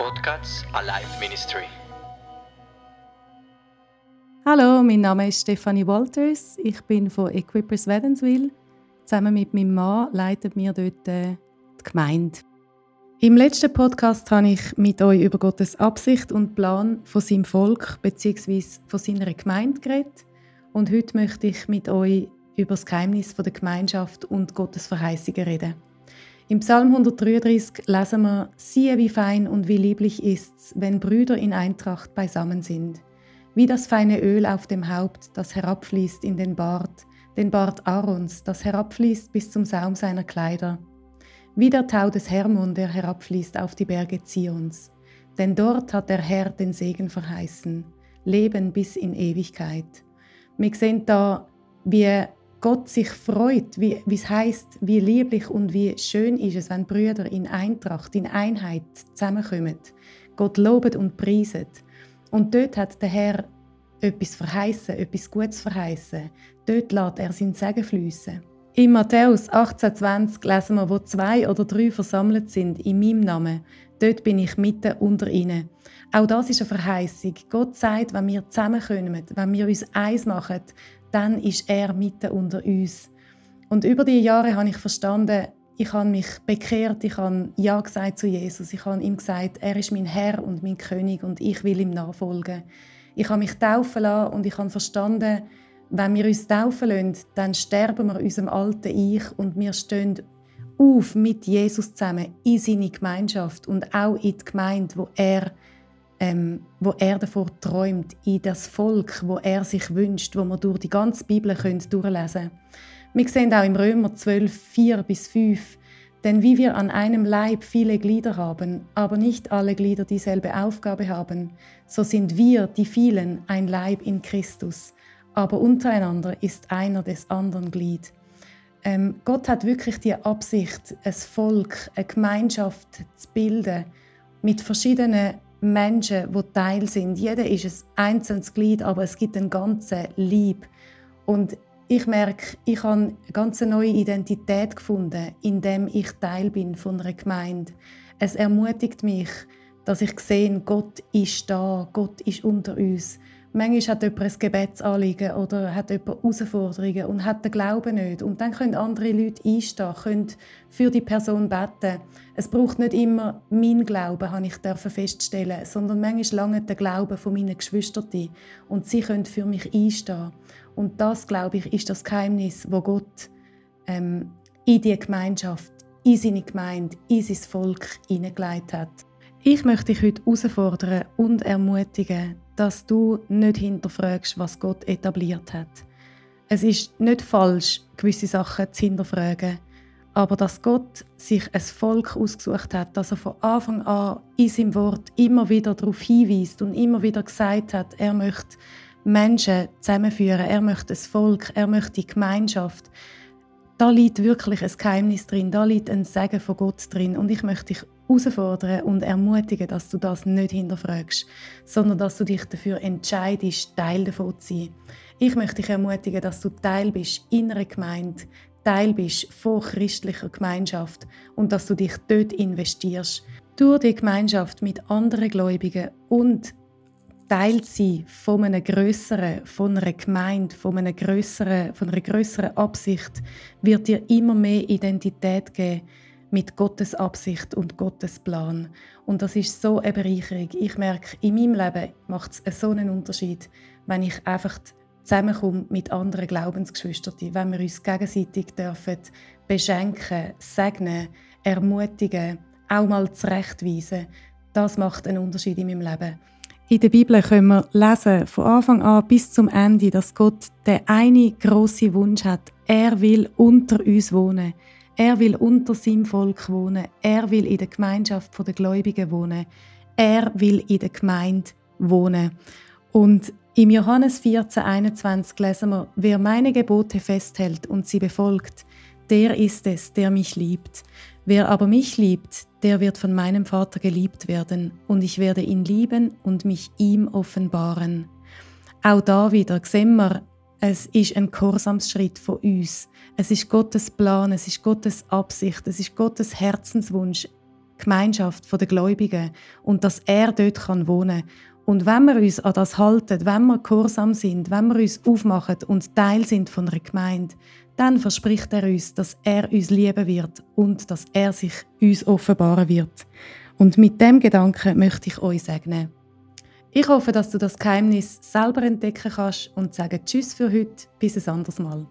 Podcast Alive Ministry. Hallo, mein Name ist Stefanie Walters. Ich bin von Equippers Wädenswil. Zusammen mit meinem Mann leiten wir dort äh, die Gemeinde. Im letzten Podcast habe ich mit euch über Gottes Absicht und Plan von seinem Volk bzw. von seiner Gemeinde geredet. Und heute möchte ich mit euch über das Geheimnis der Gemeinschaft und Gottes Verheißungen reden. Im Psalm 133 lesen wir, siehe wie fein und wie lieblich ist's, wenn Brüder in Eintracht beisammen sind. Wie das feine Öl auf dem Haupt, das herabfließt in den Bart, den Bart Aarons, das herabfließt bis zum Saum seiner Kleider. Wie der Tau des Hermon, der herabfließt auf die Berge Zions. Denn dort hat der Herr den Segen verheißen, Leben bis in Ewigkeit. Wir sehen da, wie Gott sich freut, wie, es heißt, wie lieblich und wie schön ist es, wenn Brüder in Eintracht, in Einheit zusammenkommen, Gott lobet und preiset. Und dort hat der Herr etwas verheißen, etwas Gutes verheißen. Dort lässt er sein Segen fließen. In Matthäus 18,20 lesen wir, wo zwei oder drei versammelt sind in meinem Namen, dort bin ich mitten unter ihnen. Auch das ist eine Verheißung. Gott sagt, wenn wir zusammenkommen, wenn wir uns eins machen, dann ist er mitten unter uns. Und über die Jahre habe ich verstanden, ich habe mich bekehrt, ich habe Ja gesagt zu Jesus, ich habe ihm gesagt, er ist mein Herr und mein König und ich will ihm nachfolgen. Ich habe mich taufen lassen und ich habe verstanden, wenn wir uns taufen lassen, dann sterben wir unserem alten Ich und wir stehen auf mit Jesus zusammen in seine Gemeinschaft und auch in die Gemeinde, wo er ähm, wo er davor träumt, in das Volk, wo er sich wünscht, wo wir durch die ganze Bibel können durchlesen. Wir sehen auch im Römer 12, 4 bis 5, denn wie wir an einem Leib viele Glieder haben, aber nicht alle Glieder dieselbe Aufgabe haben, so sind wir, die vielen, ein Leib in Christus, aber untereinander ist einer des anderen Glied. Ähm, Gott hat wirklich die Absicht, ein Volk, eine Gemeinschaft zu bilden mit verschiedenen Menschen, die Teil sind. Jeder ist ein einzelnes Glied, aber es gibt einen ganzen Lieb. Und ich merke, ich habe eine ganz neue Identität gefunden, indem ich Teil bin von einer Gemeinde. Es ermutigt mich, dass ich sehe, Gott ist da, Gott ist unter uns. Manchmal hat jemand ein Gebetsanliegen oder hat jemand Herausforderungen und hat den Glauben nicht. Und dann können andere Leute einstehen, können für die Person beten. Es braucht nicht immer mein Glauben, habe ich feststellen, sondern manchmal lange der Glaube von meinen Geschwistern und sie können für mich einstehen. Und das, glaube ich, ist das Geheimnis, wo Gott ähm, in die Gemeinschaft, in seine Gemeinde, in sein Volk hineingelegt hat. Ich möchte dich heute herausfordern und ermutigen, dass du nicht hinterfragst, was Gott etabliert hat. Es ist nicht falsch, gewisse Sachen zu hinterfragen, aber dass Gott sich ein Volk ausgesucht hat, dass er von Anfang an in seinem Wort immer wieder darauf hinweist und immer wieder gesagt hat, er möchte Menschen zusammenführen, er möchte ein Volk, er möchte die Gemeinschaft. Da liegt wirklich ein Geheimnis drin, da liegt ein Segen von Gott drin und ich möchte dich herausfordern und ermutigen, dass du das nicht hinterfragst, sondern dass du dich dafür entscheidest, Teil davon zu sein. Ich möchte dich ermutigen, dass du Teil bist in einer Gemeinde, Teil bist von christlicher Gemeinschaft und dass du dich dort investierst. Durch die Gemeinschaft mit anderen Gläubigen und Teil sein von einer größeren, von einer Gemeinde, von einer größeren, von einer größeren Absicht, wird dir immer mehr Identität geben mit Gottes Absicht und Gottes Plan. Und das ist so eine Bereicherung. Ich merke, in meinem Leben macht es so einen Unterschied, wenn ich einfach zusammenkomme mit anderen Glaubensgeschwistern, wenn wir uns gegenseitig dürfen beschenken, segnen, ermutigen, auch mal zurechtweisen. Das macht einen Unterschied in meinem Leben. In der Bibel können wir lesen, von Anfang an bis zum Ende, dass Gott der eine große Wunsch hat. Er will unter uns wohnen. Er will unter seinem Volk wohnen. Er will in der Gemeinschaft der Gläubigen wohnen. Er will in der Gemeinde wohnen. Und im Johannes 14, 21 lesen wir, wer meine Gebote festhält und sie befolgt, der ist es, der mich liebt. Wer aber mich liebt, der wird von meinem Vater geliebt werden, und ich werde ihn lieben und mich ihm offenbaren. Auch da wieder sehen wir, es ist ein Gehorsamsschritt von uns. Es ist Gottes Plan, es ist Gottes Absicht, es ist Gottes Herzenswunsch, Gemeinschaft der Gläubigen und dass er dort wohnen kann. Und wenn wir uns an das halten, wenn wir gehorsam sind, wenn wir uns aufmachen und Teil sind von einer Gemeinde, dann verspricht er uns, dass er uns lieben wird und dass er sich uns offenbaren wird. Und mit dem Gedanken möchte ich euch segnen. Ich hoffe, dass du das Geheimnis selber entdecken kannst und sage Tschüss für heute, bis ein anderes Mal.